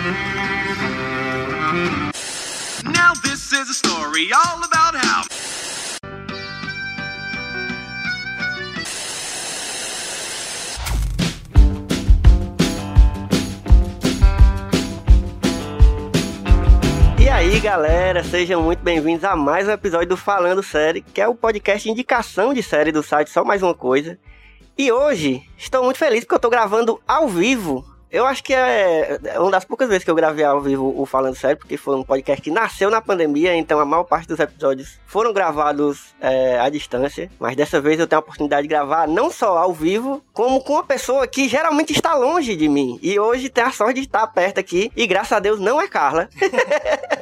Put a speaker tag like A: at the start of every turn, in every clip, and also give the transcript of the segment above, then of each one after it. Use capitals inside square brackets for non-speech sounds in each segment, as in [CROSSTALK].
A: Now this is a story all about how.
B: E aí, galera, sejam muito bem-vindos a mais um episódio do Falando Série, que é o podcast indicação de série do site Só Mais Uma Coisa. E hoje estou muito feliz porque eu estou gravando ao vivo. Eu acho que é é uma das poucas vezes que eu gravei ao vivo o Falando Sério, porque foi um podcast que nasceu na pandemia, então a maior parte dos episódios foram gravados é, à distância. Mas dessa vez eu tenho a oportunidade de gravar não só ao vivo, como com uma pessoa que geralmente está longe de mim. E hoje tem a sorte de estar perto aqui, e graças a Deus não é Carla. [LAUGHS]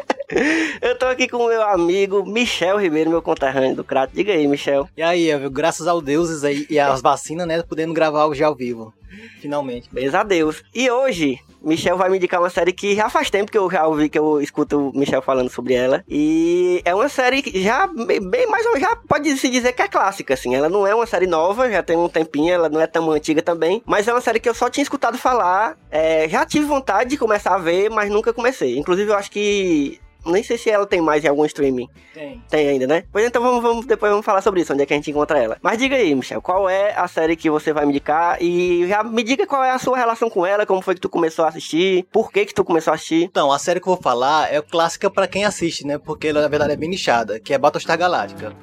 B: Eu tô aqui com o meu amigo Michel Ribeiro, meu conterrâneo do Crato. Diga aí, Michel.
C: E aí, Elvio, graças aos deuses aí, e às vacinas, né, podendo gravar hoje ao vivo. Finalmente.
B: Beijo a Deus. E hoje, Michel vai me indicar uma série que já faz tempo que eu já ouvi, que eu escuto o Michel falando sobre ela. E é uma série que já, bem mais ou menos, já pode se dizer que é clássica, assim. Ela não é uma série nova, já tem um tempinho, ela não é tão antiga também. Mas é uma série que eu só tinha escutado falar. é, já tive vontade de começar a ver, mas nunca comecei. Inclusive, eu acho que. Nem sei se ela tem mais em algum streaming.
C: Tem.
B: Tem ainda, né? Pois então vamos, vamos depois vamos falar sobre isso, onde é que a gente encontra ela. Mas diga aí, Michel, qual é a série que você vai me indicar? E já me diga qual é a sua relação com ela, como foi que tu começou a assistir, por que que tu começou a assistir.
C: Então, a série que eu vou falar é clássica pra quem assiste, né, porque ela na verdade é bem nichada, que é Battlestar Galactica.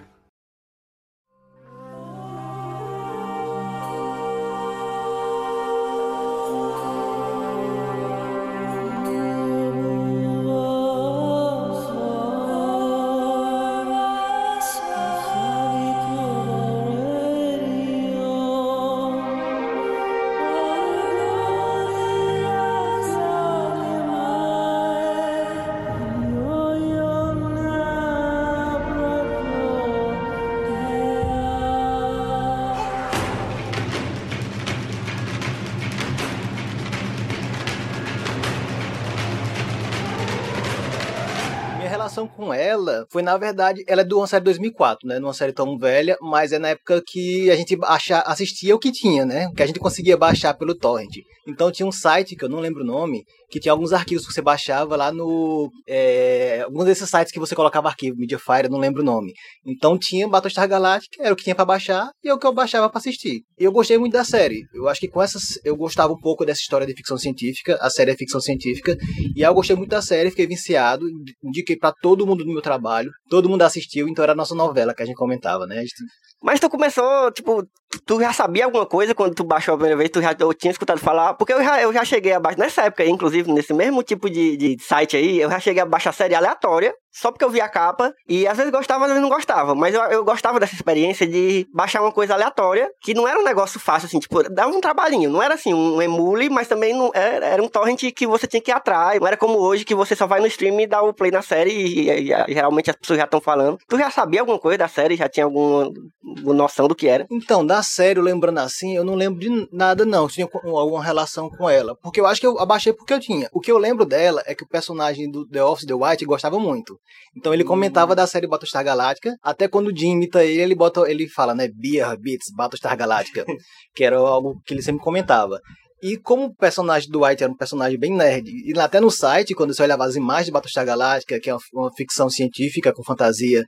C: Relação com ela foi, na verdade, ela é de uma série de 2004, né? Numa série tão velha, mas é na época que a gente baixa, assistia o que tinha, né? Que a gente conseguia baixar pelo torrent. Então tinha um site, que eu não lembro o nome, que tinha alguns arquivos que você baixava lá no... É, alguns desses sites que você colocava arquivo, Mediafire, eu não lembro o nome. Então tinha Battlestar Galactica, era o que tinha pra baixar, e é o que eu baixava pra assistir. E eu gostei muito da série. Eu acho que com essas... Eu gostava um pouco dessa história de ficção científica, a série é ficção científica, e aí eu gostei muito da série, fiquei viciado, indiquei pra todo mundo do meu trabalho, todo mundo assistiu, então era a nossa novela que a gente comentava, né? Gente-
B: Mas tu começou, tipo, tu já sabia alguma coisa quando tu baixou a primeira vez, tu já eu tinha escutado falar, porque eu já, eu já cheguei a baixar, nessa época inclusive, nesse mesmo tipo de, de site aí, eu já cheguei a baixar série aleatória, só porque eu vi a capa, e às vezes gostava, às vezes não gostava, mas eu, eu gostava dessa experiência de baixar uma coisa aleatória, que não era um negócio fácil, assim, tipo, dava um trabalhinho, não era assim, um emule, mas também não era, era um torrent que você tinha que ir atrás, não era como hoje, que você só vai no stream e dá o play na série, e, e- e geralmente as pessoas já estão falando. Tu já sabia alguma coisa da série, já tinha alguma, alguma noção do que era?
C: Então, da série, lembrando assim, eu não lembro de nada, não. Tinha alguma relação com ela. Porque eu acho que eu abaixei porque eu tinha. O que eu lembro dela é que o personagem do The Office, The White, gostava muito. Então ele comentava da série Battlestar Galactica. Até quando o Jim imita ele, ele, bota, ele fala, né? Beer, Beats, Battlestar Galactica. [LAUGHS] que era algo que ele sempre comentava. E como o personagem do White era um personagem bem nerd, e até no site, quando você olhava as imagens de Battlestar Galactica, que é uma, uma ficção científica com fantasia,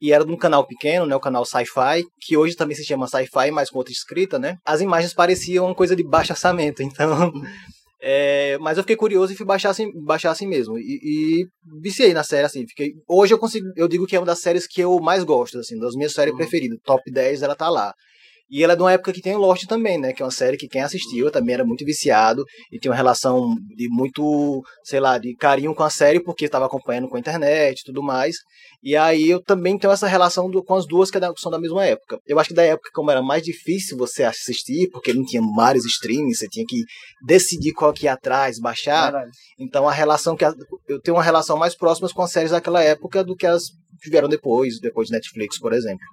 C: e era de um canal pequeno, né, o canal Sci-Fi, que hoje também se chama Sci-Fi, mas com outra escrita, né? As imagens pareciam uma coisa de baixo orçamento, [LAUGHS] então... é, mas eu fiquei curioso e fui baixar assim, baixar assim mesmo. E, e viciei na série, assim. Fiquei, hoje eu consigo, eu digo que é uma das séries que eu mais gosto, assim, das minhas séries preferidas. Top 10, ela tá lá. E ela é de uma época que tem Lost também, né? Que é uma série que quem assistiu também era muito viciado e tinha uma relação de muito, sei lá, de carinho com a série porque estava acompanhando com a internet e tudo mais. E aí eu também tenho essa relação do- com as duas que é da- são da mesma época. Eu acho que da época, como era mais difícil você assistir, porque não tinha vários streams, você tinha que decidir qual que ia atrás, baixar. Então a relação que a- eu tenho uma relação mais próxima com as séries daquela época do que as que vieram depois, depois de Netflix, por exemplo.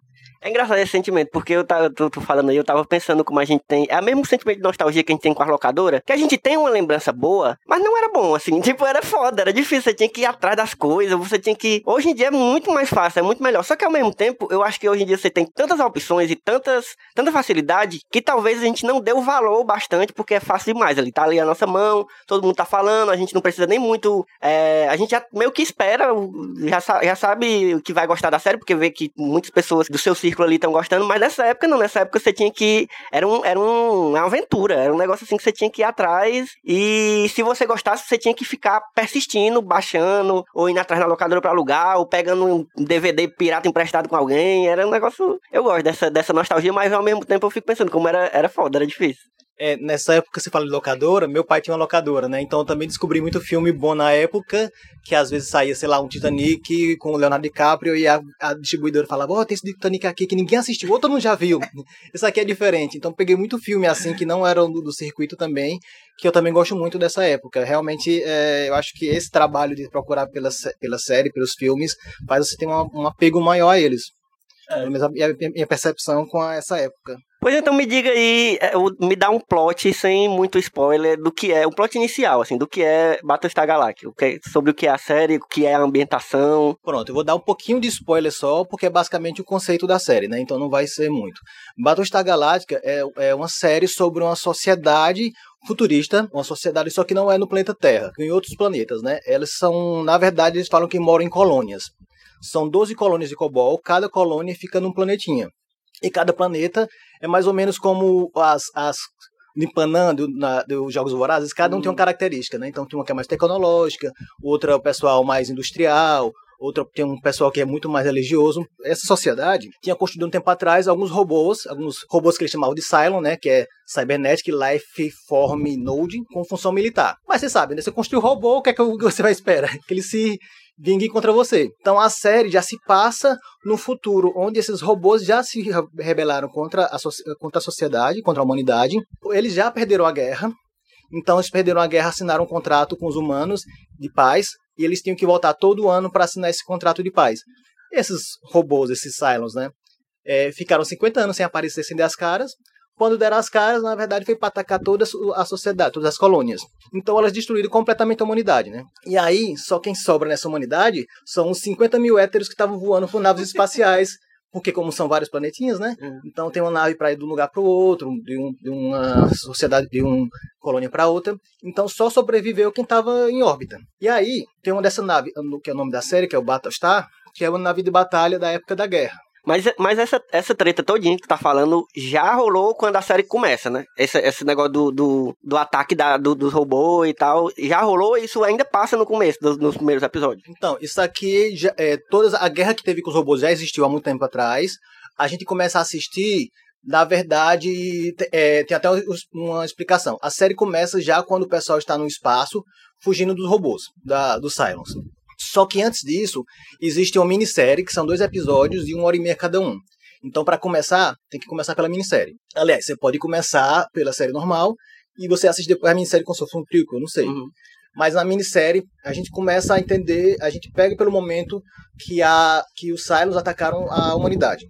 B: É engraçado esse sentimento, porque eu tava, tô, tô falando aí, eu tava pensando como a gente tem. É o mesmo sentimento de nostalgia que a gente tem com a locadora, que a gente tem uma lembrança boa, mas não era bom, assim. [LAUGHS] Tipo, era foda, era difícil, você tinha que ir atrás das coisas, você tinha que. Hoje em dia é muito mais fácil, é muito melhor. Só que ao mesmo tempo, eu acho que hoje em dia você tem tantas opções e tantas, tanta facilidade que talvez a gente não dê o valor bastante, porque é fácil demais. Ali tá ali a nossa mão, todo mundo tá falando, a gente não precisa nem muito. É, a gente já meio que espera, já, já sabe que vai gostar da série, porque vê que muitas pessoas do seu círculo ali estão gostando, mas nessa época não, nessa época você tinha que. Era, um, era um, uma aventura, era um negócio assim que você tinha que ir atrás. E se você gostasse, você tinha que ficar persistindo, baixando, ou indo atrás na locadora pra alugar, ou pegando um DVD pirata emprestado com alguém. Era um negócio. Eu gosto dessa, dessa nostalgia, mas ao mesmo tempo eu fico pensando como era, era foda, era difícil.
C: É, nessa época você fala de locadora, meu pai tinha uma locadora, né? Então eu também descobri muito filme bom na época, que às vezes saía, sei lá, um Titanic com o Leonardo DiCaprio e a, a distribuidora falava, ó, oh, tem esse Titanic aqui que ninguém assistiu, outro não já viu. [LAUGHS] Isso aqui é diferente. Então peguei muito filme assim que não eram do, do circuito também, que eu também gosto muito dessa época. Realmente, é, eu acho que esse trabalho de procurar pela, pela série, pelos filmes, faz você ter uma, um apego maior a eles. É. a minha percepção com essa época.
B: Pois então me diga aí, é, me dá um plot sem muito spoiler do que é, um plot inicial, assim, do que é Battlestar Galactica, sobre o que é a série, o que é a ambientação.
C: Pronto, eu vou dar um pouquinho de spoiler só, porque é basicamente o conceito da série, né? Então não vai ser muito. Battlestar Galactica é, é uma série sobre uma sociedade futurista, uma sociedade só que não é no planeta Terra, em outros planetas, né? Elas são, na verdade, eles falam que moram em colônias. São 12 colônias de Cobol, cada colônia fica num planetinha. E cada planeta é mais ou menos como as, as Nimpanã dos Jogos Vorazes, cada um tem uma hum. característica, né? Então tem uma que é mais tecnológica, outra é o pessoal mais industrial, outra tem um pessoal que é muito mais religioso. Essa sociedade tinha construído um tempo atrás alguns robôs, alguns robôs que eles chamavam de Cylon, né? Que é Cybernetic Life Form Node, com função militar. Mas você sabe, né? Você construiu um robô, o que é que você vai esperar? [LAUGHS] Que ele se vingue contra você. Então a série já se passa no futuro, onde esses robôs já se rebelaram contra a, so contra a sociedade, contra a humanidade. Eles já perderam a guerra. Então eles perderam a guerra, assinaram um contrato com os humanos de paz e eles tinham que voltar todo ano para assinar esse contrato de paz. Esses robôs, esses Cylons, né, é, ficaram 50 anos sem aparecer, sem dar as caras. Quando deram as caras, na verdade, foi para atacar toda a sociedade, todas as colônias. Então elas destruíram completamente a humanidade, né? E aí, só quem sobra nessa humanidade são os 50 mil héteros que estavam voando por naves espaciais [LAUGHS] porque como são vários planetinhas, né? Uhum. Então tem uma nave para ir de um lugar para o outro, de, um, de, uma sociedade, de uma colônia para outra. Então só sobreviveu quem estava em órbita. E aí tem uma dessa nave, que é o nome da série, que é o Battlestar, que é uma nave de batalha da época da guerra.
B: Mas, mas essa, essa treta todinha que tu tá falando já rolou quando a série começa, né? Esse, esse negócio do, do, do ataque da, do, dos robôs e tal. Já rolou e isso ainda passa no começo, dos, nos primeiros episódios.
C: Então, isso aqui, já, é, toda a guerra que teve com os robôs já existiu há muito tempo atrás. A gente começa a assistir na verdade, é, tem até uma explicação. A série começa já quando o pessoal está no espaço, fugindo dos robôs, da, dos Cylons. Só que antes disso, existe uma minissérie, que são dois episódios de uma hora e meia cada um. Então, para começar, tem que começar pela minissérie. Aliás, você pode começar pela série normal e você assiste depois a minissérie como se fosse um eu não sei. Uhum. Mas na minissérie, a gente começa a entender, a gente pega pelo momento que, a, que os Silos atacaram a humanidade.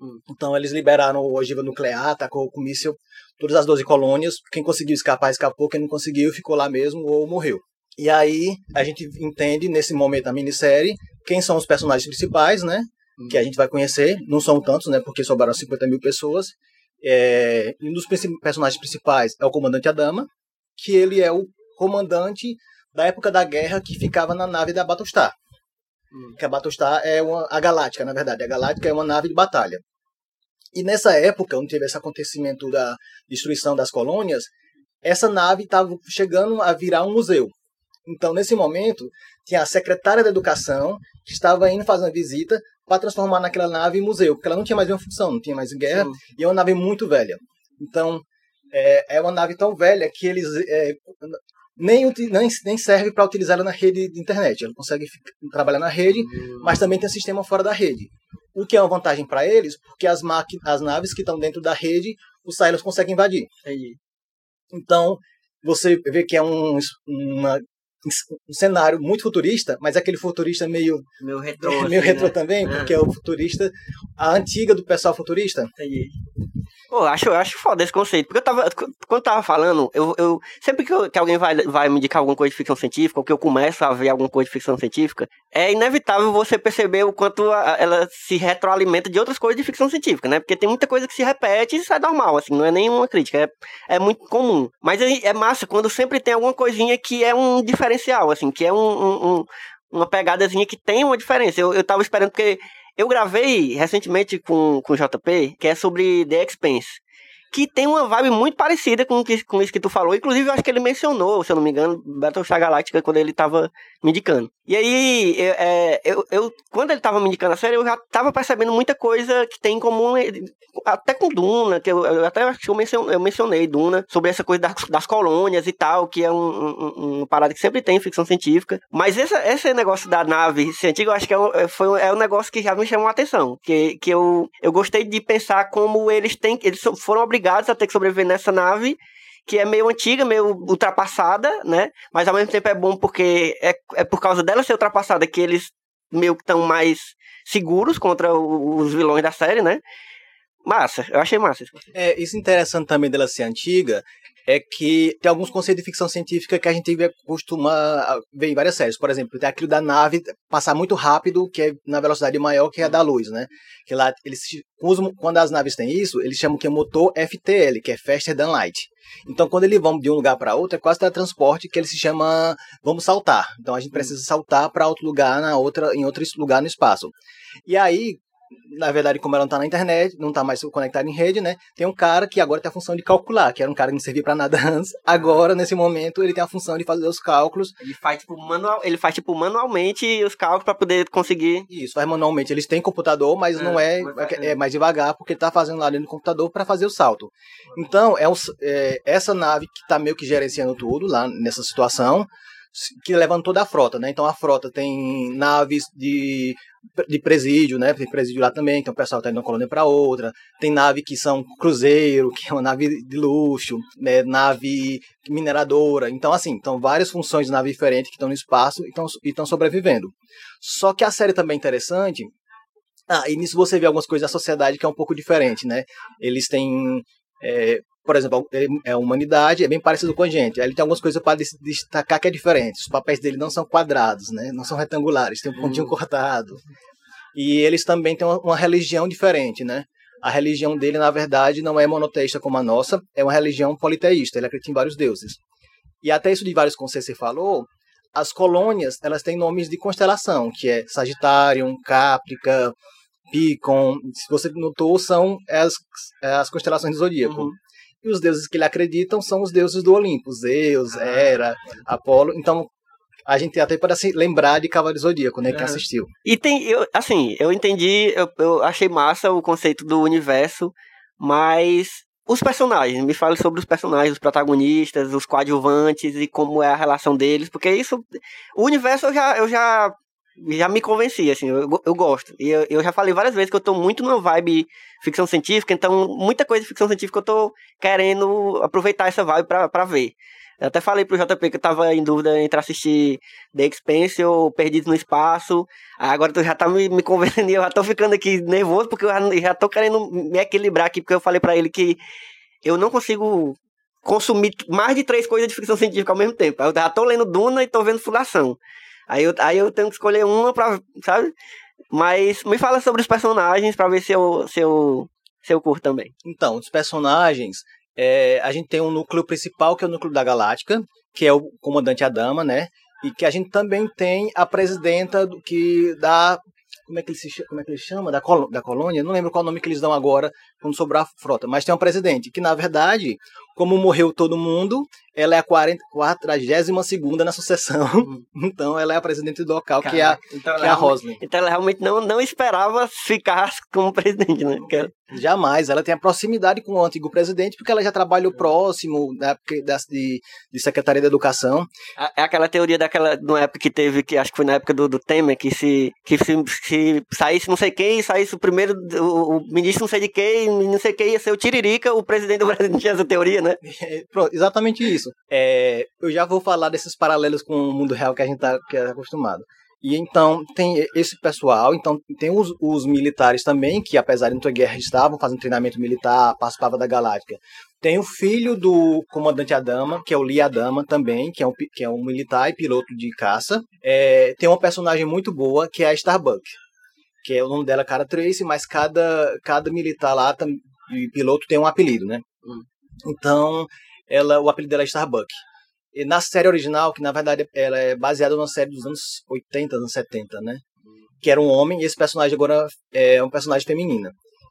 C: Uhum. Então, eles liberaram a ogiva nuclear, atacou com míssil todas as 12 colônias. Quem conseguiu escapar, escapou. Quem não conseguiu, ficou lá mesmo ou morreu. E aí a gente entende nesse momento da minissérie quem são os personagens principais, né? Que a gente vai conhecer. Não são tantos, né? Porque sobraram 50 mil pessoas. É, um dos personagens principais é o comandante Adama, que ele é o comandante da época da guerra que ficava na nave da Battlestar. Hum. Que a Battlestar é uma, a Galáctica, na verdade. A Galáctica é uma nave de batalha. E nessa época, onde teve esse acontecimento da destruição das colônias, essa nave estava chegando a virar um museu. Então, nesse momento, tinha a secretária da Educação que estava indo fazer uma visita para transformar naquela nave em museu, porque ela não tinha mais uma função, não tinha mais guerra, Sim. e é uma nave muito velha. Então, é, é uma nave tão velha que eles é, nem, nem, nem serve para utilizar ela na rede de internet. Ela consegue trabalhar na rede, uhum. mas também tem um sistema fora da rede. O que é uma vantagem para eles, porque as, as naves que estão dentro da rede, os silos conseguem invadir. Então, você vê que é um, uma um cenário muito futurista, mas é aquele futurista meio
B: Meu [LAUGHS] retrô.
C: meio
B: assim,
C: retrô
B: né?
C: também,
B: É.
C: porque é o futurista, a antiga do pessoal futurista.
B: Entendi. Pô, acho, acho foda esse conceito. Porque eu tava. Quando eu tava falando, eu, eu sempre que, eu- que alguém vai, vai me indicar alguma coisa de ficção científica, ou que eu começo a ver alguma coisa de ficção científica, é inevitável você perceber o quanto a- ela se retroalimenta de outras coisas de ficção científica, né? Porque tem muita coisa que se repete e isso é normal, assim, não é nenhuma crítica, é, é muito comum. Mas aí é massa quando sempre tem alguma coisinha que é um diferencial, assim, que é um, um- um- uma pegadazinha que tem uma diferença. Eu, eu tava esperando, porque eu gravei recentemente com, com o JP, que é sobre The Expanse. Que tem uma vibe muito parecida com, que- com isso que tu falou. Inclusive, eu acho que ele mencionou, se eu não me engano, Battlestar Galactica quando ele tava me indicando. E aí, eu, é, eu, eu- quando ele tava me indicando a série, eu já tava percebendo muita coisa que tem em comum, eh, até com Duna, que eu, eu até acho que eu mencionei, eu mencionei Duna, sobre essa coisa das, das colônias e tal, que é um, um, um- uma parada que sempre tem em ficção científica. Mas essa, esse negócio da nave científica, eu acho que é um, é- foi, é um negócio que já me chamou a atenção. Que, que eu, eu gostei de pensar como eles têm. Eles foram obrigados a ter que sobreviver nessa nave. Que é meio antiga, meio ultrapassada, né? Mas ao mesmo tempo é bom porque é, é por causa dela ser ultrapassada que eles meio que estão mais seguros contra os vilões da série, né? Massa, eu achei massa.
C: É, isso interessante também dela ser antiga é que tem alguns conceitos de ficção científica que a gente costuma ver em várias séries. Por exemplo, tem aquilo da nave passar muito rápido, que é na velocidade maior que a da luz, né? Que lá eles usam, quando as naves têm isso, eles chamam que é motor FTL, que é Faster Than Light. Então, quando eles vão de um lugar para outro, é quase teletransporte que ele se chama vamos saltar. Então, a gente precisa saltar para outro lugar na outra em outro lugar no espaço. E aí, na verdade, como ela não tá na internet, não tá mais conectada em rede, né? Tem um cara que agora tem a função de calcular, que era um cara que não servia para nada [LAUGHS] antes. Agora, nesse momento, ele tem a função de fazer os cálculos.
B: Ele faz tipo, manual, ele faz, tipo manualmente os cálculos pra poder conseguir.
C: Isso faz manualmente. Eles têm computador, mas
B: É,
C: não é,
B: mas faz-
C: é mais devagar, porque ele tá fazendo lá dentro do computador para fazer o salto. Então, é, um, é essa nave que tá meio que gerenciando tudo lá nessa situação, que levando toda a frota, né? Então a frota tem naves de, de presídio, né? Tem presídio lá também, então o pessoal tá indo de uma colônia para outra. Tem nave que são cruzeiro, que é uma nave de luxo, né? Nave mineradora. Então, assim, então várias funções de nave diferentes que estão no espaço e estão sobrevivendo. Só que a série também é interessante. Ah, e nisso você vê algumas coisas da sociedade que é um pouco diferente, né? Eles têm. é, por exemplo, é a humanidade é bem parecido com a gente. Ele tem algumas coisas para destacar que é diferente. Os papéis dele não são quadrados, né? Não são retangulares, tem um pontinho cortado. E eles também têm uma, uma religião diferente, né? A religião dele, na verdade, não é monoteísta como a nossa, é uma religião politeísta. Ele acredita em vários deuses. E até isso de vários conceitos você falou, as colônias, elas têm nomes de constelação, que é Sagitário, Caprica, Picon. Se você notou, são as, as constelações do zodíaco.
B: Uhum.
C: E os deuses que ele acreditam são os deuses do Olimpo, Zeus, Hera, Apolo. Então, a gente até para se lembrar de Cavaleiro Zodíaco, né, quem
B: É.
C: assistiu.
B: E tem, eu, assim, eu entendi, eu, eu achei massa o conceito do universo, mas os personagens, me fale sobre os personagens, os protagonistas, os coadjuvantes e como é a relação deles, porque isso, o universo eu já, eu já, já me convenci, assim, eu, eu gosto. E eu, eu já falei várias vezes que eu tô muito numa vibe ficção científica, então muita coisa de ficção científica eu tô querendo aproveitar essa vibe pra, pra ver. Eu até falei pro JP que eu tava em dúvida entre assistir The Expanse ou Perdidos no Espaço. Agora tu já tá me, me convencendo [LAUGHS] eu já tô ficando aqui nervoso porque eu já, já tô querendo me equilibrar aqui, porque eu falei pra ele que eu não consigo consumir mais de três coisas de ficção científica ao mesmo tempo. Eu já tô lendo Duna e tô vendo Fundação. Aí eu, aí eu tenho que escolher uma pra, sabe? Mas me fala sobre os personagens pra ver se eu, se eu, se eu curto também.
C: Então, os personagens, é, a gente tem um núcleo principal, que é o núcleo da Galáctica, que é o comandante Adama, né? E que a gente também tem a presidenta do que da como é que ele se como é que ele chama da, colo, da colônia, não lembro qual nome que eles dão agora quando sobrar a frota, mas tem um presidente que na verdade, como morreu todo mundo, ela é a 40, 42 segunda na sucessão. [LAUGHS] então ela é a presidente do local, que é a,
B: então
C: que é a Roslin.
B: Então ela realmente não, não esperava ficar [LAUGHS] como presidente, né? Porque
C: Jamais. Ela tem a proximidade com o antigo presidente, porque ela já trabalhou próximo na época de, de Secretaria da Educação.
B: É aquela teoria daquela, na época que teve, que acho que foi na época do, do Temer, que se, que se, se saísse não sei quem, saísse o primeiro, o, o, ministro não sei de quem, não sei quem, ia ser o Tiririca, o presidente do Brasil não tinha essa teoria, né? [LAUGHS]
C: Pronto, exatamente isso. É, eu já vou falar desses paralelos com o mundo real que a gente tá, que é acostumado. E então tem esse pessoal, então tem os, os, militares também, que apesar de não ter guerra, estavam fazendo treinamento militar, participavam da Galáctica. Tem o filho do comandante Adama, que é o Lee Adama também, que é um, que é um militar e piloto de caça. É, tem uma personagem muito boa, que é a Starbuck, que é o nome dela Cara Trace, mas cada, cada militar lá e piloto tem um apelido, né? Hum. Então, ela, o apelido dela é Starbuck. E na série original, que na verdade ela é baseada numa série dos anos 80, anos 70, né? Que era um homem e esse personagem agora é um personagem feminina.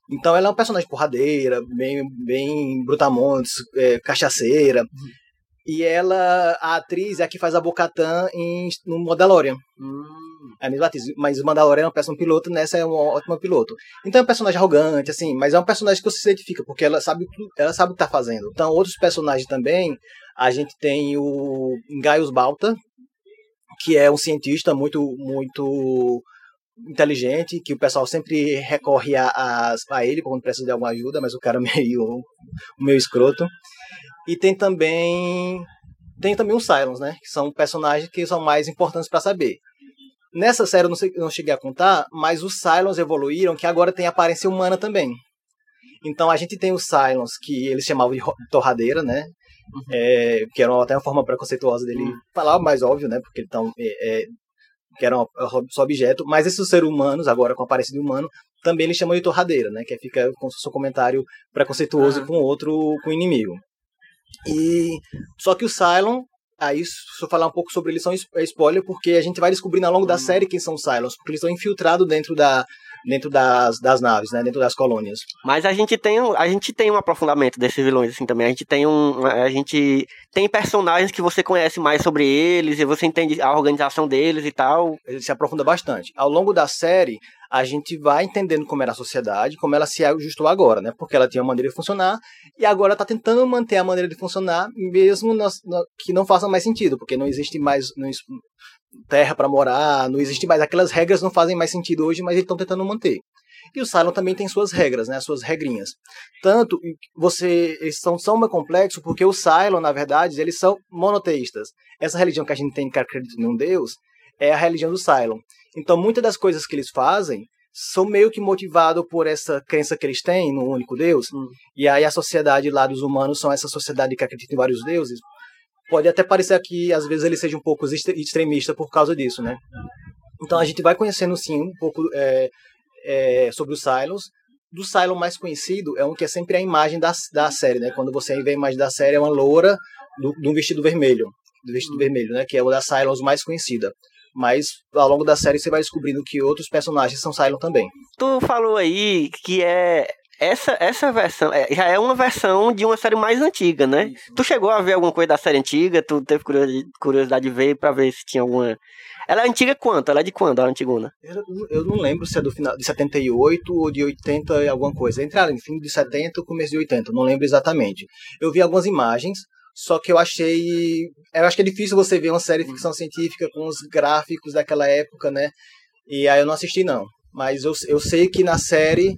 C: Então ela é um personagem porradeira, bem, bem brutamontes, é, cachaceira. Uhum. E ela, a atriz, é a que faz a Bocatan em, no Mandalorian. Uhum. É a mesma atriz, mas o Mandalorian é uma péssima piloto, nessa é uma ótima piloto. Então é um personagem arrogante, assim, mas é um personagem que você se identifica, porque ela sabe, ela sabe o que tá fazendo. Então outros personagens também, a gente tem o Gaius Balta, que é um cientista muito, muito inteligente, que o pessoal sempre recorre a, a, a ele quando precisa de alguma ajuda, mas o cara é [LAUGHS] meio, meio escroto. E tem também tem também os Cylons, né? Que são personagens que são mais importantes para saber. Nessa série eu não, sei, não cheguei a contar, mas os Cylons evoluíram, que agora tem aparência humana também. Então a gente tem os Cylons, que eles chamavam de torradeira, né? Uhum. É, que era até uma forma preconceituosa dele uhum. falar, mais óbvio, né? Porque então é, é, que era só objeto, mas esses seres humanos, agora com aparência de humano, também eles chamam de torradeira, né? Que fica com seu comentário preconceituoso uhum. com outro, com o inimigo. E só que o Cylon, aí se eu falar um pouco sobre eles são é spoiler, porque a gente vai descobrindo ao longo da uhum. série quem são os Cylons, porque eles estão infiltrados dentro da dentro das, das naves, né, dentro das colônias.
B: Mas a gente tem a gente tem um aprofundamento desses vilões assim também. A gente tem um a gente tem personagens que você conhece mais sobre eles e você entende a organização deles e tal.
C: Ele se aprofunda bastante. Ao longo da série, a gente vai entendendo como era a sociedade, como ela se ajustou agora, né? Porque ela tinha uma maneira de funcionar e agora está tentando manter a maneira de funcionar, mesmo no, no, que não faça mais sentido, porque não existe mais não, terra para morar, não existe mais aquelas regras não fazem mais sentido hoje, mas eles estão tentando manter. E o Cylon também tem suas regras, né, suas regrinhas. Tanto você eles são são mais complexos porque o Cylon, na verdade, eles são monoteístas. Essa religião que a gente tem que acredita em um deus é a religião do Cylon. Então, muitas das coisas que eles fazem são meio que motivados por essa crença que eles têm no único Deus. Hum. E aí a sociedade lá dos humanos são essa sociedade que acredita em vários deuses. Pode até parecer que às vezes ele seja um pouco extremista por causa disso, né? Então a gente vai conhecendo sim um pouco é, é, sobre os Cylons. Do Cylon mais conhecido é um que é sempre a imagem da, da série, né? Quando você vê a imagem da série é uma loura de um vestido vermelho, do vestido vermelho, né? Que é o da Cylons mais conhecida. Mas ao longo da série você vai descobrindo que outros personagens são Cylon também.
B: Tu falou aí que é essa, essa versão é, já é uma versão de uma série mais antiga, né? Isso. Tu chegou a ver alguma coisa da série antiga? Tu teve curiosidade de ver para ver se tinha alguma. Ela é antiga quanto? Ela é de quando, a antigona?
C: Eu, eu não lembro se é do final de 78 ou de 80 e alguma coisa. Entre ali, fim de 70 e começo de 80, não lembro exatamente. Eu vi algumas imagens, só que eu achei. Eu acho que é difícil você ver uma série de ficção científica com os gráficos daquela época, né? E aí eu não assisti, não. Mas eu, eu sei que na série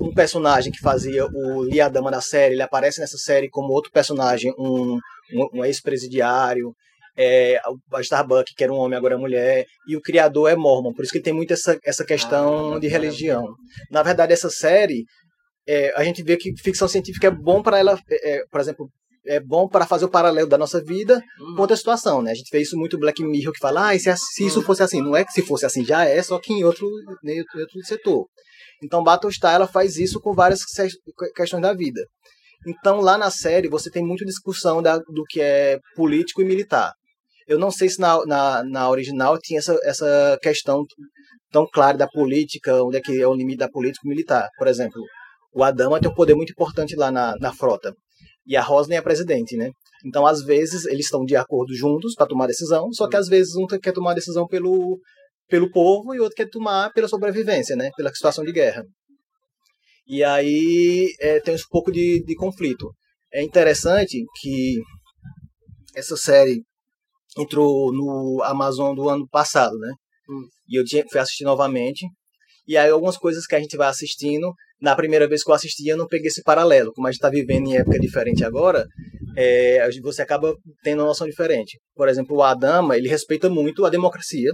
C: um personagem que fazia o Liadama da série, ele aparece nessa série como outro personagem, um, um, um ex-presidiário, é, a Starbuck, que era um homem, agora é mulher, e o criador é mormon, por isso que tem muito essa, essa questão ah, de religião. Na verdade, essa série, é, a gente vê que ficção científica é bom para ela, é, é, por exemplo, é bom para fazer o paralelo da nossa vida uhum. com outra situação, né? A gente vê isso muito Black Mirror que fala, ah, se, se isso fosse assim, não é que se fosse assim já é, só que em outro, em outro setor. Então Battlestar ela faz isso com várias questões da vida. Então lá na série você tem muita discussão da, do que é político e militar. Eu não sei se na, na, na original tinha essa, essa questão tão clara da política, onde é que é o limite da política e militar. Por exemplo, o Adama tem um poder muito importante lá na, na frota. E a Rosne é a presidente, né? Então, às vezes, eles estão de acordo juntos para tomar decisão, só que às vezes um quer tomar decisão pelo, pelo povo e outro quer tomar pela sobrevivência, né? Pela situação de guerra. E aí é, tem um pouco de, de conflito. É interessante que essa série entrou no Amazon do ano passado, né? Hum. E eu tinha, fui assistir novamente. E aí algumas coisas que a gente vai assistindo, na primeira vez que eu assisti, eu não peguei esse paralelo. Como a gente está vivendo em época diferente agora, é, você acaba tendo uma noção diferente. Por exemplo, o Adama, ele respeita muito a democracia.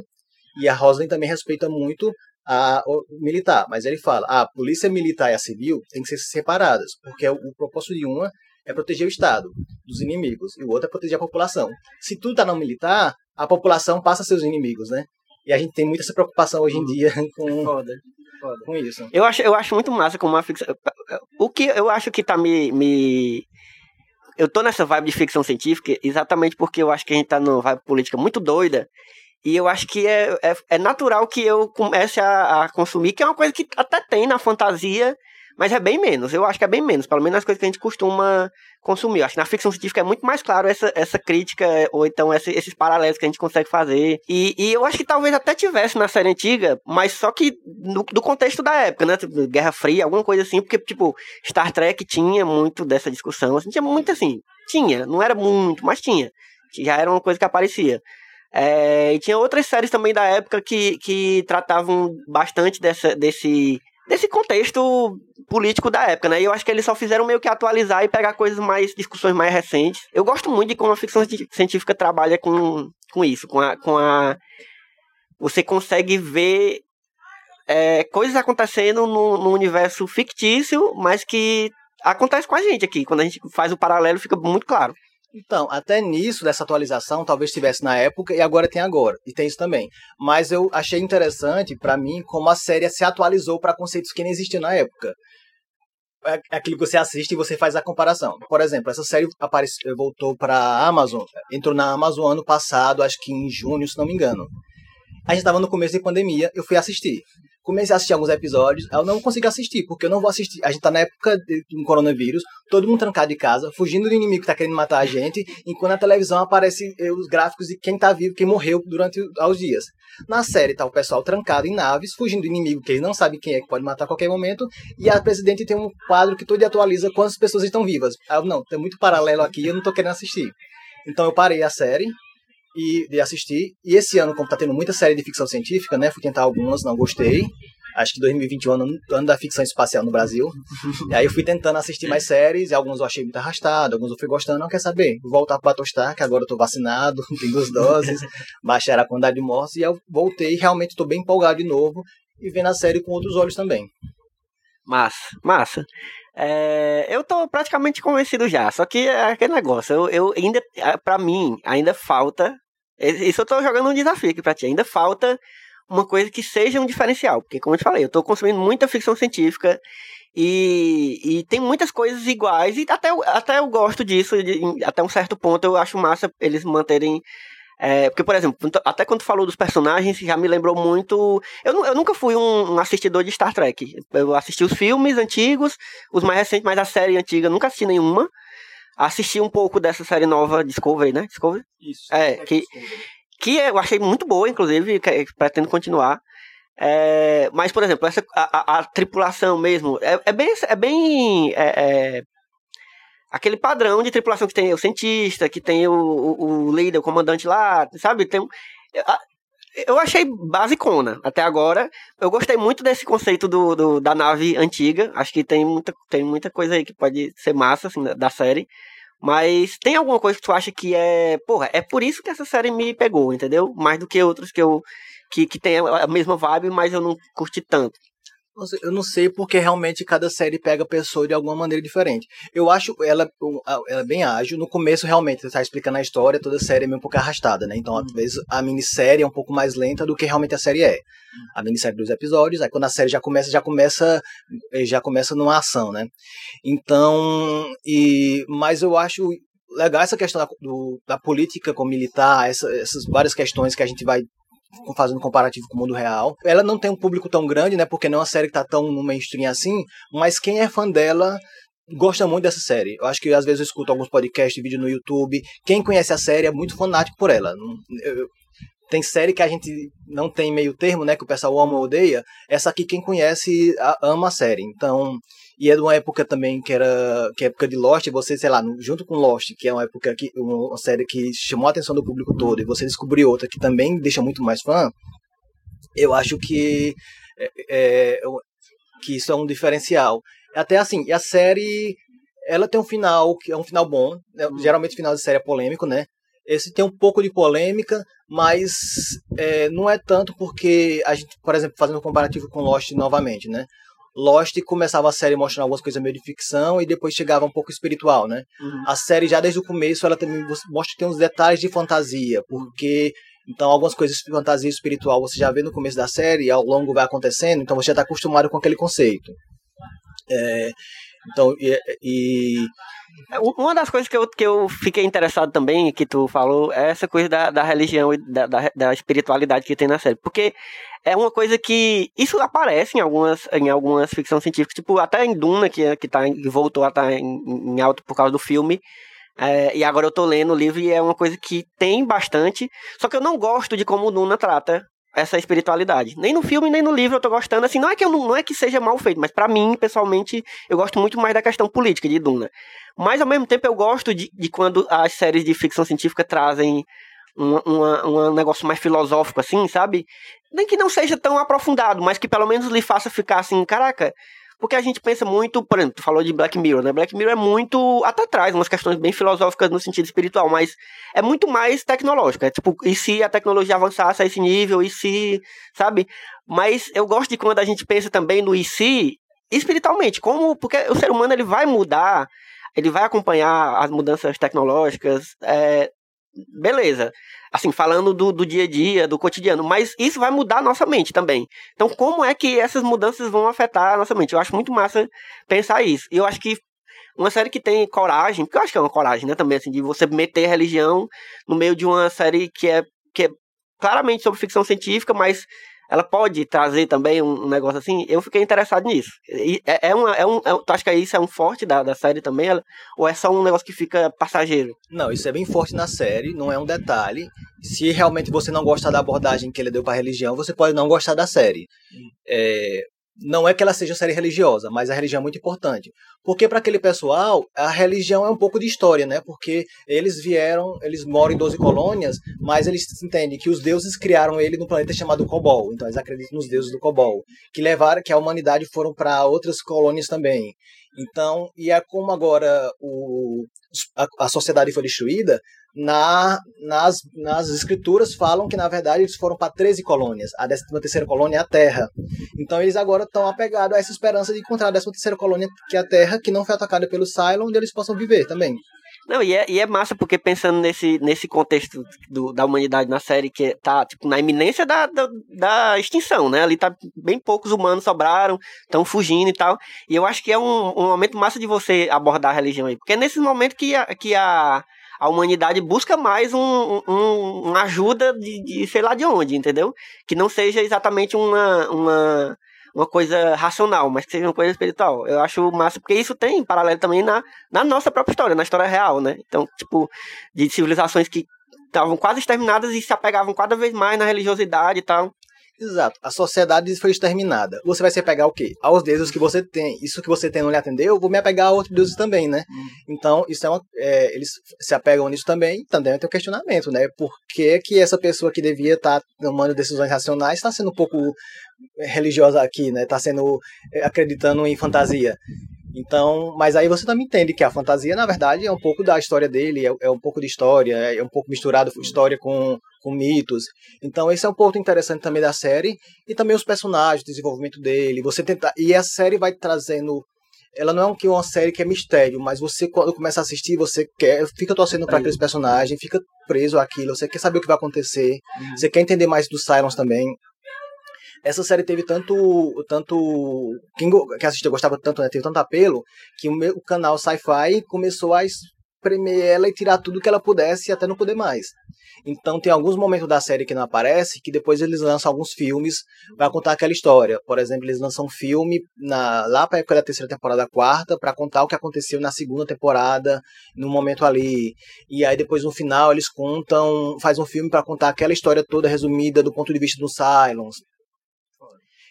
C: E a Roslyn também respeita muito a, militar. Mas ele fala, a polícia militar e a civil têm que ser separadas. Porque o, o propósito de uma é proteger o Estado dos inimigos e o outro é proteger a população. Se tudo está no militar, a população passa a ser os inimigos, né? E a gente tem muita essa preocupação hoje em uhum. dia [LAUGHS] com, Foda. Foda. com isso.
B: Eu acho, eu acho muito massa como uma ficção. O que eu acho que tá me, me. Eu tô nessa vibe de ficção científica exatamente porque eu acho que a gente tá numa vibe política muito doida. E eu acho que é, é, é natural que eu comece a, a consumir, que é uma coisa que até tem na fantasia, mas é bem menos, eu acho que é bem menos, pelo menos as coisas que a gente costuma consumir. Eu acho que na ficção científica é muito mais claro essa, essa crítica, ou então essa, esses paralelos que a gente consegue fazer. E, e, eu acho que talvez até tivesse na série antiga, mas só que no, do contexto da época, né? Tipo, Guerra Fria, alguma coisa assim, porque, tipo, Star Trek tinha muito dessa discussão, assim, tinha muito assim, tinha, não era muito, mas tinha. Já era uma coisa que aparecia. É, e tinha outras séries também da época que, que tratavam bastante dessa, desse desse contexto político da época, né? E eu acho que eles só fizeram meio que atualizar e pegar coisas mais, discussões mais recentes. Eu gosto muito de como a ficção científica trabalha com, com isso, com a, com a... Você consegue ver é, coisas acontecendo no, no universo fictício, mas que acontece com a gente aqui. Quando a gente faz o paralelo, fica muito claro.
C: Então, até nisso dessa atualização, talvez tivesse na época e agora tem agora. E tem isso também. Mas eu achei interessante, para mim, como a série se atualizou para conceitos que nem existiam na época. É aquilo que você assiste e você faz a comparação. Por exemplo, essa série apareceu, voltou para a Amazon, entrou na Amazon ano passado, acho que em junho, se não me engano. A gente estava no começo da pandemia, eu fui assistir comecei a assistir alguns episódios, eu não consigo assistir, porque eu não vou assistir. A gente tá na época do coronavírus, todo mundo trancado de casa, fugindo do inimigo que tá querendo matar a gente, enquanto na televisão aparecem eh, os gráficos de quem tá vivo, quem morreu durante os dias. Na série tá o pessoal trancado em naves, fugindo do inimigo que eles não sabem quem é que pode matar a qualquer momento, e a presidente tem um quadro que todo dia atualiza quantas pessoas estão vivas. Eu, não, tem muito paralelo aqui, eu não tô querendo assistir. Então eu parei a série, e de assistir. E esse ano, como tá tendo muita série de ficção científica, né? Fui tentar algumas, não gostei. Acho que 2021 é ano, ano da ficção espacial no Brasil. [LAUGHS] e aí eu fui tentando assistir mais séries, e alguns eu achei muito arrastado, alguns eu fui gostando. Não quer saber? Vou voltar para Battlestar, que agora eu tô vacinado, [LAUGHS] tenho duas doses, [LAUGHS] baixar a quantidade de mortes, e eu voltei realmente estou bem empolgado de novo e vendo a série com outros olhos também.
B: Massa, massa. É, eu tô praticamente convencido já, só que é aquele negócio, eu, eu ainda, para mim, ainda falta isso eu tô jogando um desafio aqui pra ti. Ainda falta uma coisa que seja um diferencial. Porque, como eu te falei, eu tô consumindo muita ficção científica e, e tem muitas coisas iguais. E até, até eu gosto disso, de, até um certo ponto eu acho massa eles manterem. É, porque, por exemplo, até quando falou dos personagens, já me lembrou muito. Eu, eu nunca fui um, um, assistidor de Star Trek. Eu assisti os filmes antigos, os mais recentes, mas a série antiga nunca assisti nenhuma assisti um pouco dessa série nova Discovery, né? Discovery?
C: Isso.
B: É, que, que eu achei muito boa, inclusive, que, pretendo continuar. É, mas, por exemplo, essa, a, a, a tripulação mesmo é, é bem. É bem é, é, aquele padrão de tripulação que tem o cientista, que tem o, o, o líder, o comandante lá, sabe? Tem, eu achei basicona até agora. Eu gostei muito desse conceito do, do, da nave antiga. Acho que tem muita, tem muita coisa aí que pode ser massa, assim, da, da série. Mas tem alguma coisa que tu acha que é. Porra, é por isso que essa série me pegou, entendeu? Mais do que outras que eu. Que, que tem a mesma vibe, mas eu não curti tanto.
C: Eu não sei porque realmente cada série pega a pessoa de alguma maneira diferente. Eu acho ela, ela é bem ágil. No começo, realmente, você está explicando a história, toda a série é meio um pouco arrastada, né? Então, às uhum. vezes, a minissérie é um pouco mais lenta do que realmente a série é. A minissérie dos episódios, aí quando a série já começa, já começa, já começa numa ação, né? Então, e, mas eu acho legal essa questão da, do, da política com militar, essa, essas várias questões que a gente vai fazendo comparativo com o mundo real. Ela não tem um público tão grande, né? Porque não é uma série que tá tão no mainstream assim, mas quem é fã dela gosta muito dessa série. Eu acho que às vezes eu escuto alguns podcasts, vídeo no YouTube. Quem conhece a série é muito fanático por ela. Eu, tem série que a gente não tem meio termo, né? Que o pessoal ama ou odeia. Essa aqui, quem conhece, ama a série. Então, e é de uma época também que era que é época de Lost, você, sei lá, junto com Lost, que é uma época que uma série que chamou a atenção do público todo, e você descobrir outra que também deixa muito mais fã, eu acho que é, é, que isso é um diferencial. Até assim, a série ela tem um final que é um final bom, né? Geralmente o final de série é polêmico, né? Esse tem um pouco de polêmica, mas é, não é tanto porque a gente, por exemplo, fazendo um comparativo com Lost novamente, né? Lost começava a série mostrando algumas coisas meio de ficção e depois chegava um pouco espiritual, né? Uhum. A série já desde o começo ela também mostra que tem uns detalhes de fantasia, porque então algumas coisas de fantasia espiritual você já vê no começo da série e ao longo vai acontecendo, então você já está acostumado com aquele conceito. É, então e, e
B: é, uma das coisas que eu, que eu fiquei interessado também, que tu falou, é essa coisa da, da religião e da, da, da, espiritualidade que tem na série. Porque é uma coisa que. Isso aparece em algumas, em algumas ficções científicas, tipo, até em Duna, que, que, tá, voltou a estar tá em, em alto por causa do filme. É, e agora eu tô lendo o livro e é uma coisa que tem bastante. Só que eu não gosto de como o Duna trata essa espiritualidade. Nem no filme, nem no livro eu tô gostando. Assim, não é que, eu não, não é que seja mal feito, mas para mim, pessoalmente, eu gosto muito mais da questão política de Duna. Mas ao mesmo tempo eu gosto de, de quando as séries de ficção científica trazem um, um negócio mais filosófico, assim, sabe? Nem que não seja tão aprofundado, mas que pelo menos lhe faça ficar assim, caraca. Porque a gente pensa muito, por exemplo, tu falou de Black Mirror, né? Black Mirror é muito. Até traz umas questões bem filosóficas no sentido espiritual, mas é muito mais tecnológico. É tipo, e se a tecnologia avançasse a esse nível, e se. Sabe? Mas eu gosto de quando a gente pensa também no e se espiritualmente. Como. Porque o ser humano ele vai mudar ele vai acompanhar as mudanças tecnológicas, é, beleza. Assim, falando do, do dia a dia, do cotidiano, mas isso vai mudar a nossa mente também. Então, como é que essas mudanças vão afetar a nossa mente? Eu acho muito massa pensar isso. E eu acho que uma série que tem coragem, porque eu acho que é uma coragem, né, também, assim, de você meter religião no meio de uma série que é, que é claramente sobre ficção científica, mas ela pode trazer também um, negócio assim, eu fiquei interessado nisso. E é, é, uma, é um, é, tu acha que isso é um forte da, da série também? Ela, ou é só um negócio que fica passageiro?
C: Não, isso é bem forte na série, não é um detalhe. Se realmente você não gostar da abordagem que ele deu para religião, você pode não gostar da série. Hum. É, não é que ela seja série religiosa, mas a religião é muito importante. Porque para aquele pessoal, a religião é um pouco de história, né? Porque eles vieram, eles moram em 12 colônias, mas eles entendem que os deuses criaram ele no planeta chamado Cobol. Então eles acreditam nos deuses do Cobol, que levaram que a humanidade foram para outras colônias também. Então, e é como agora o, a, a sociedade foi destruída, na, nas, nas escrituras falam que, na verdade, eles foram para 13 colônias. A 13 terceira colônia é a Terra. Então, eles agora estão apegados a essa esperança de encontrar a 13 terceira colônia, que é a Terra, que não foi atacada pelo Cylon, onde eles possam viver também.
B: Não, e é, e é massa porque pensando nesse, nesse contexto do, da humanidade na série, que tá tipo, na iminência da, da, da extinção, né? Ali tá bem poucos humanos sobraram, estão fugindo e tal. E eu acho que é um, um momento massa de você abordar a religião aí. Porque é nesse momento que a, que a, a humanidade busca mais um, um, uma ajuda de, de sei lá de onde, entendeu? Que não seja exatamente uma, uma, uma coisa racional, mas que seja uma coisa espiritual. Eu acho massa, porque isso tem paralelo também na, na nossa própria história, na história real, né? Então, tipo, de civilizações que estavam quase exterminadas e se apegavam cada vez mais na religiosidade e tal.
C: Exato. A sociedade foi exterminada. Você vai se apegar ao quê? Aos deuses que você tem. Isso que você tem não lhe atendeu, eu vou me apegar a outros deuses também, né? Hum. Então, isso é, uma, é eles se apegam nisso também. Também tem um questionamento, né? Por que, que essa pessoa que devia estar tá tomando decisões racionais está sendo um pouco religiosa aqui, né? Está sendo é, acreditando em fantasia. Então, mas aí você também entende que a fantasia, na verdade, é um pouco da história dele, é, é um pouco de história, é um pouco misturado história com, com mitos. Então, esse é um ponto interessante também da série. E também os personagens, o desenvolvimento dele. Você tentar. E a série vai trazendo. Ela não é um, uma série que é mistério, mas você, quando começa a assistir, você quer. Fica torcendo para aqueles personagens, fica preso àquilo, você quer saber o que vai acontecer. Uhum. Você quer entender mais dos Silence também essa série teve tanto. tanto quem que assistiu gostava tanto, né? Teve tanto apelo, que o, meu, o canal Sci-Fi começou a espremer ela e tirar tudo que ela pudesse até não poder mais. Então tem alguns momentos da série que não aparece, que depois eles lançam alguns filmes para contar aquela história. Por exemplo, eles lançam um filme na, lá para época da terceira temporada, quarta, para contar o que aconteceu na segunda temporada, no momento ali. E aí depois no final eles contam, faz um filme para contar aquela história toda resumida do ponto de vista do Silence.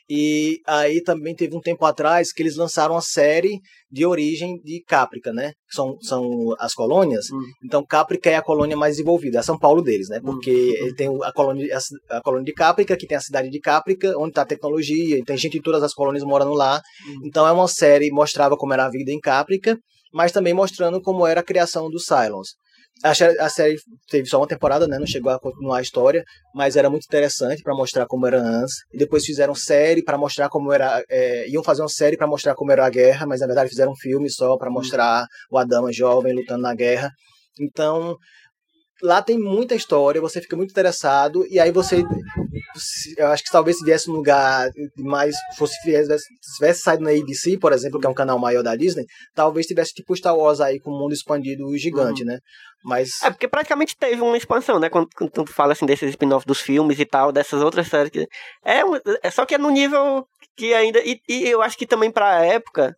C: E aí também teve um tempo atrás que eles lançaram uma série de origem de Caprica, né? São, são as colônias.
B: Hum.
C: Então Caprica é a colônia mais desenvolvida, é São Paulo deles, né? Porque
B: Hum.
C: ele tem a colônia, a, a colônia de Caprica, que tem a cidade de Caprica, onde está a tecnologia, tem gente de todas as colônias morando lá.
B: Hum.
C: Então é uma série mostrava como era a vida em Caprica, mas também mostrando como era a criação dos Cylons. A, sé- a série teve só uma temporada, né? Não chegou a continuar a história, mas era muito interessante para mostrar como era antes. E depois fizeram série para mostrar como era. é, iam fazer uma série para mostrar como era a guerra, mas na verdade fizeram um filme só para mostrar o Adama jovem lutando na guerra. Então lá tem muita história, você fica muito interessado e aí você eu acho que talvez se viesse um lugar mais fosse tivesse, se tivesse saído na ABC, por exemplo, que é um canal maior da Disney, talvez tivesse tipo Star Wars aí com o mundo expandido gigante, né? Mas
B: É, porque praticamente teve uma expansão, né? Quando, quando tu fala assim desses spin-offs dos filmes e tal, dessas outras séries. Que... É, é só que é no nível que ainda. E, e eu acho que também pra época.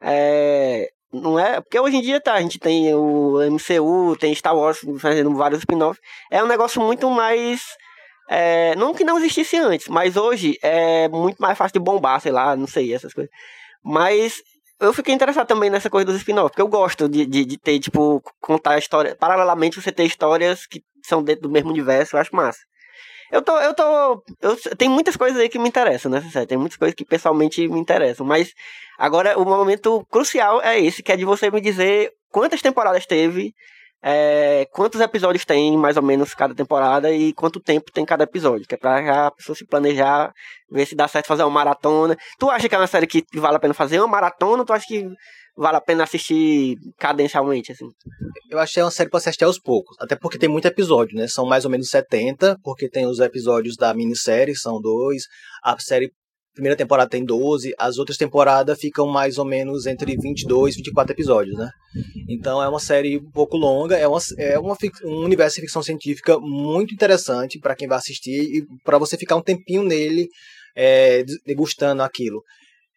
B: É, não é. Porque hoje em dia tá, a gente tem o MCU, tem Star Wars fazendo vários spin-offs. É um negócio muito mais. é, não que não existisse antes, mas hoje é muito mais fácil de bombar, sei lá, não sei, essas coisas. Mas eu fiquei interessado também nessa coisa dos spin-offs, porque eu gosto de, de, de ter, tipo, contar a história. Paralelamente, você ter histórias que são dentro do mesmo universo, eu acho massa. Eu tô, eu tô. Eu, tem muitas coisas aí que me interessam nessa série. Tem muitas coisas que pessoalmente me interessam. Mas agora o momento crucial é esse, que é de você me dizer quantas temporadas teve, é, quantos episódios tem, mais ou menos, cada temporada, e quanto tempo tem cada episódio. Que é pra a pessoa se planejar, ver se dá certo fazer uma maratona. Tu acha que é uma série que vale a pena fazer uma maratona tu acha que vale a pena assistir cadencialmente, assim?
C: eu achei uma série pra assistir aos poucos, até porque tem muito episódio, né? São mais ou menos 70, porque tem os episódios da minissérie, são dois, a série primeira temporada tem 12, as outras temporadas ficam mais ou menos entre 22 e 24 episódios, né? Então é uma série um pouco longa, é, uma, é uma, um universo de ficção científica muito interessante para quem vai assistir e para você ficar um tempinho nele é, degustando aquilo.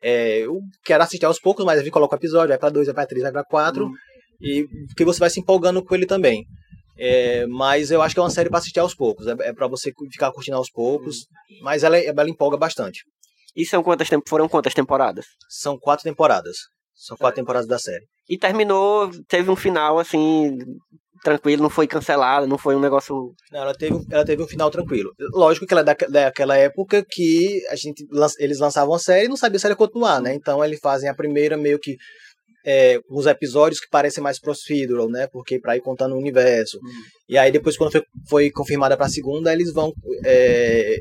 C: É, eu quero assistir aos poucos, mas aí coloca o episódio, vai para dois, vai para três, vai para quatro,
B: Hum.
C: e que você vai se empolgando com ele também. É, mas eu acho que é uma série para assistir aos poucos, é, é para você ficar curtindo aos poucos, mas ela, ela empolga bastante.
B: E são quantas, foram quantas temporadas?
C: São quatro temporadas. São quatro temporadas da série.
B: E terminou, teve um final assim, tranquilo, não foi cancelado, não foi um negócio.
C: Não, ela teve, ela teve um final tranquilo. Lógico que ela é da, daquela época que a gente, eles lançavam a série e não sabia se ela ia continuar, né? Então eles fazem a primeira meio que é, uns episódios que parecem mais procedural, né? Porque para ir contando o universo. E aí depois quando foi, foi confirmada para a segunda, eles vão é,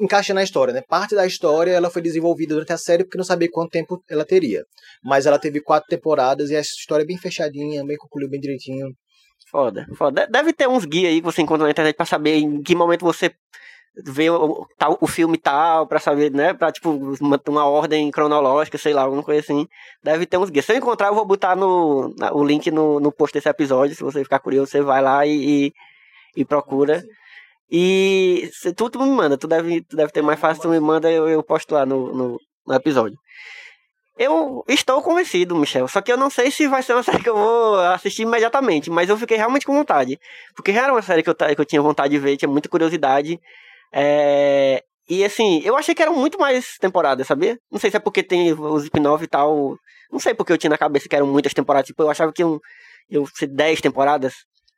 C: encaixa na história, né? Parte da história ela foi desenvolvida durante a série porque não sabia quanto tempo ela teria. Mas ela teve quatro temporadas e a história é bem fechadinha, bem concluiu bem direitinho.
B: Foda, foda. Deve ter uns guias aí que você encontra na internet pra saber em que momento você vê o, tal, o filme tal, pra saber, né? Pra, tipo, uma, uma ordem cronológica, sei lá, alguma coisa assim. Deve ter uns guias. Se eu encontrar, eu vou botar no, na- o link no, no post desse episódio. Se você ficar curioso, você vai lá e, e, e procura. E se tu, tu me manda, tu deve, tu deve ter mais fácil, tu me manda, eu, eu posto lá no, no, no episódio. Eu estou convencido, Michel. Só que eu não sei se vai ser uma [LAUGHS] série que eu vou assistir imediatamente. Mas eu fiquei realmente com vontade. Porque já era uma série que eu, que eu tinha vontade de ver, tinha muita curiosidade. É, E assim, eu achei que eram muito mais temporadas, sabia? Não sei se é porque tem os spin-off e tal. Não sei porque eu tinha na cabeça que eram muitas temporadas. Tipo, eu achava que iam, iam ser 10 temporadas.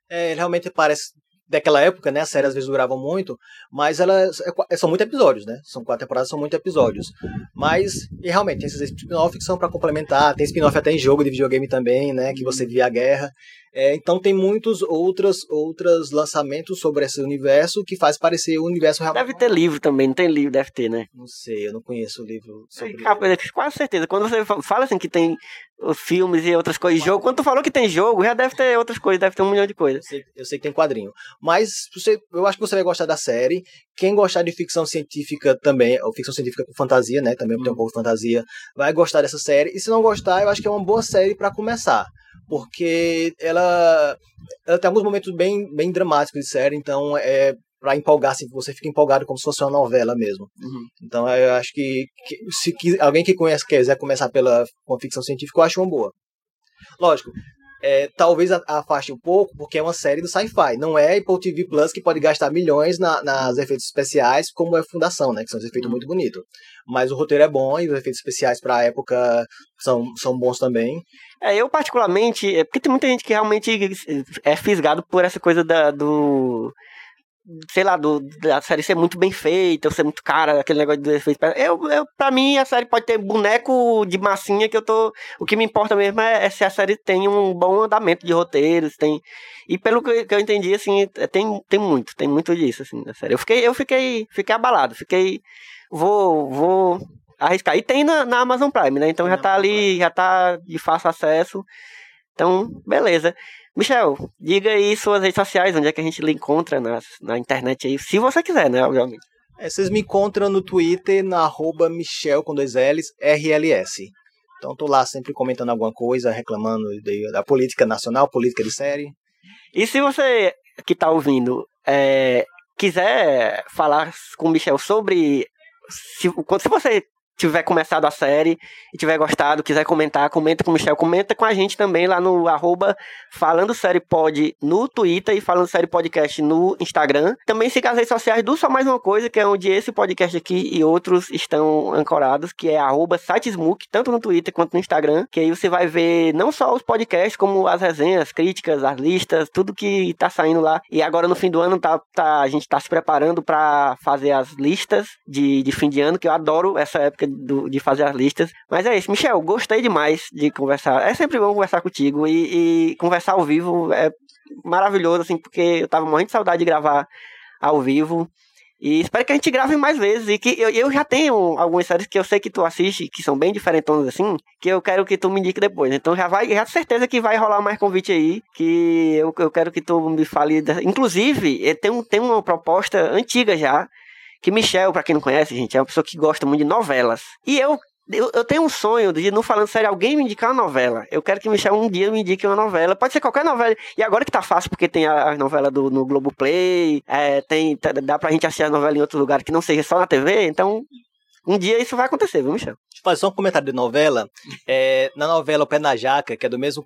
C: É, realmente parece daquela época, né? As séries às vezes duravam muito, mas elas é são muitos episódios, né? São quatro temporadas, são muitos episódios. Mas, e realmente, tem esses spin-off que são para complementar, tem spin-off até em jogo de videogame também, né? Que você vê a guerra. É, então tem muitos outros, outros lançamentos sobre esse universo que faz parecer o universo real.
B: Deve ter livro também, não tem livro, deve ter, né?
C: Não sei, eu não conheço o livro sobre
B: Capa- Quase certeza. Quando você fa- fala assim que tem os filmes e outras coisas, jogo, quando tu falou que tem jogo, já deve ter outras coisas, deve ter um milhão de
C: Eu
B: coisas.
C: sei, eu sei que tem quadrinho. Mas você, eu acho que você vai gostar da série. Quem gostar de ficção científica também, ou ficção científica com fantasia, né? Também tem um pouco de fantasia, vai gostar dessa série. E se não gostar, eu acho que é uma boa série para começar. Porque ela, ela tem alguns momentos bem, bem dramáticos de série, então é para empolgar, assim, você fica empolgado como se fosse uma novela mesmo. Então eu acho que, que se qui- alguém que conhece quiser começar pela com ficção científica, eu acho uma boa. Lógico, é, talvez afaste um pouco, porque é uma série do sci-fi. Não é Apple TV Plus que pode gastar milhões na, nas efeitos especiais, como é Fundação, né? Que são os efeitos muito bonitos. Mas o roteiro é bom e os efeitos especiais para a época são, são bons também.
B: É, eu particularmente, é porque tem muita gente que realmente é fisgado por essa coisa da, do sei lá, do, da série ser muito bem feita, ou ser muito cara, aquele negócio de efeito. Eu, eu, pra mim, a série pode ter boneco de massinha que eu tô. O que me importa mesmo é, é se a série tem um bom andamento de roteiros, tem. E pelo que, eu entendi, assim, é, tem, tem muito, tem muito disso, assim, na série. Eu fiquei, eu fiquei, fiquei abalado, fiquei. Vou. vou arriscar. E tem na, na Amazon Prime, né? Então já tá ali, já tá de fácil acesso. Então, beleza. Michel, diga aí suas redes sociais, onde é que a gente lhe encontra na, na internet aí, se você quiser, né, obviamente.
C: É, vocês me encontram no Twitter, na arroba Michel com dois L's, RLS. Então tô lá sempre comentando alguma coisa, reclamando de, da política nacional, política de série.
B: E se você que tá ouvindo é, quiser falar com o Michel sobre. Se, se você tiver começado a série e tiver gostado, quiser comentar, comenta com o Michel, comenta com a gente também lá no arroba Falando Série Pod no Twitter e Falando Série Podcast no Instagram. Também siga as redes sociais do Só Mais Uma Coisa, que é onde esse podcast aqui e outros estão ancorados, que é arroba sitesmook, tanto no Twitter quanto no Instagram, que aí você vai ver não só os podcasts, como as resenhas, críticas, as listas, tudo que tá saindo lá. E agora no fim do ano tá, tá a gente tá se preparando para fazer as listas de, de fim de ano, que eu adoro essa época do, de fazer as listas. Mas é isso, Michel, gostei demais de conversar. É sempre bom conversar contigo e, e conversar ao vivo é maravilhoso, assim, porque eu tava morrendo de saudade de gravar ao vivo. E espero que a gente grave mais vezes. E que eu, eu já tenho algumas séries que eu sei que tu assiste, que são bem diferentonas assim, que eu quero que tu me indique depois. Então já vai, já certeza que vai rolar mais convite aí. Que eu, eu quero que tu me fale. Inclusive, eh, tem, tem uma proposta antiga já que Michel, para quem não conhece, gente, é uma pessoa que gosta muito de novelas. E eu eu, eu, tenho um sonho de, não falando sério, alguém me indicar uma novela. Eu quero que Michel um dia me indique uma novela. Pode ser qualquer novela. E agora que tá fácil, porque tem a, a novela do, no Globoplay, é, tem, tá, dá pra gente assistir a novela em outro lugar que não seja só na TV. Então, um dia isso vai acontecer, viu, Michel?
C: Deixa eu fazer só um comentário de novela. É, na novela O Pé na Jaca, que é do mesmo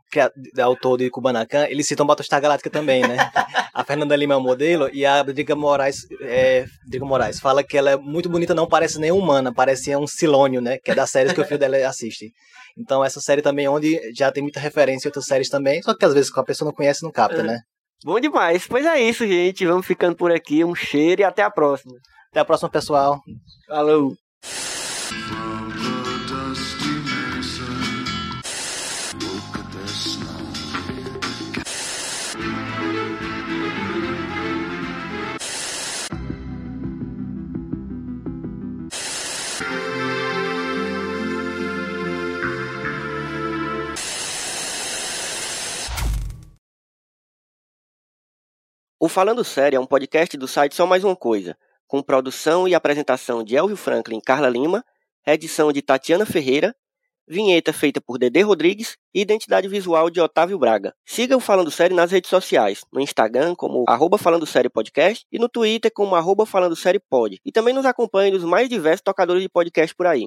C: autor de Kubanacan, eles citam Battlestar Galáctica também, né? [LAUGHS] a Fernanda Lima é o modelo e a Driga Moraes, é, Driga Moraes fala que ela é muito bonita, não parece nem humana, parece um Silônio, né? Que é das séries que o filho dela assiste. Então essa série também, onde já tem muita referência em outras séries também, só que às vezes a pessoa não conhece, não capta, é. né?
B: Bom demais. Pois é isso, gente. Vamos ficando por aqui. Um cheiro e até a próxima.
C: Até a próxima, pessoal.
B: Falou. O Falando Sério é um podcast do site Só Mais Uma Coisa, com produção e apresentação de Elvio Franklin e Carla Lima, edição de Tatiana Ferreira, vinheta feita por Dedê Rodrigues e identidade visual de Otávio Braga. Siga o Falando Sério nas redes sociais, no Instagram como arroba Falando Sério Podcast e no Twitter como arroba Falando Sério Pod. E também nos acompanhe nos mais diversos tocadores de podcast por aí.